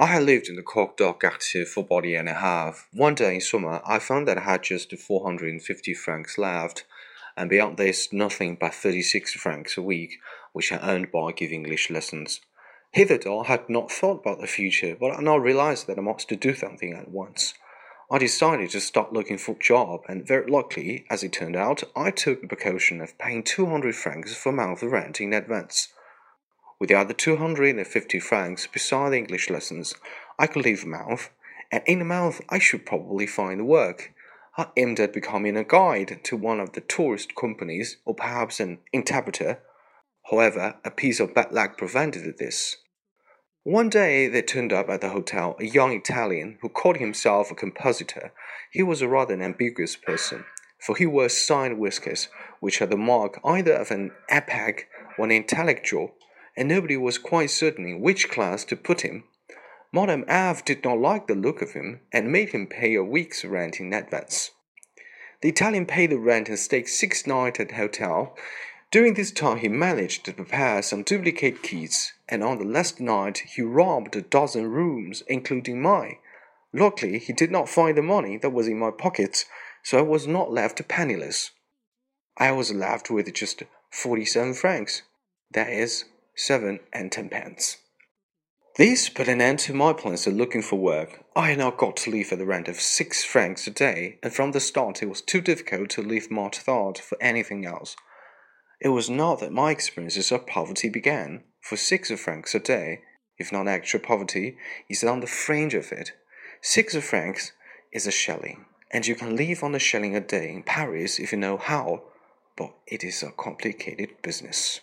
I had lived in the Coq d'Or active for about a year and a half. One day in summer, I found that I had just 450 francs left, and beyond this, nothing but 36 francs a week, which I earned by giving English lessons. Hitherto, I had not thought about the future, but I now realized that I must do something at once. I decided to start looking for a job, and very luckily, as it turned out, I took the precaution of paying 200 francs for month rent in advance. With the other 250 francs, beside the English lessons, I could leave a month, and in a month I should probably find work. I aimed at becoming a guide to one of the tourist companies, or perhaps an interpreter. However, a piece of bad luck prevented this. One day there turned up at the hotel a young Italian who called himself a compositor. He was a rather ambiguous person, for he wore side whiskers, which had the mark either of an epic or an intellectual and nobody was quite certain in which class to put him. Madame F did not like the look of him and made him pay a week's rent in advance. The Italian paid the rent and stayed six nights at the hotel. During this time, he managed to prepare some duplicate keys, and on the last night, he robbed a dozen rooms, including mine. Luckily, he did not find the money that was in my pockets, so I was not left penniless. I was left with just 47 francs. That is seven and tenpence. This put an end to my plans of looking for work. I had now got to live at the rent of six francs a day, and from the start it was too difficult to leave thought for anything else. It was not that my experiences of poverty began, for six francs a day, if not actual poverty, is on the fringe of it. Six francs is a shilling, and you can live on a shilling a day in Paris if you know how, but it is a complicated business.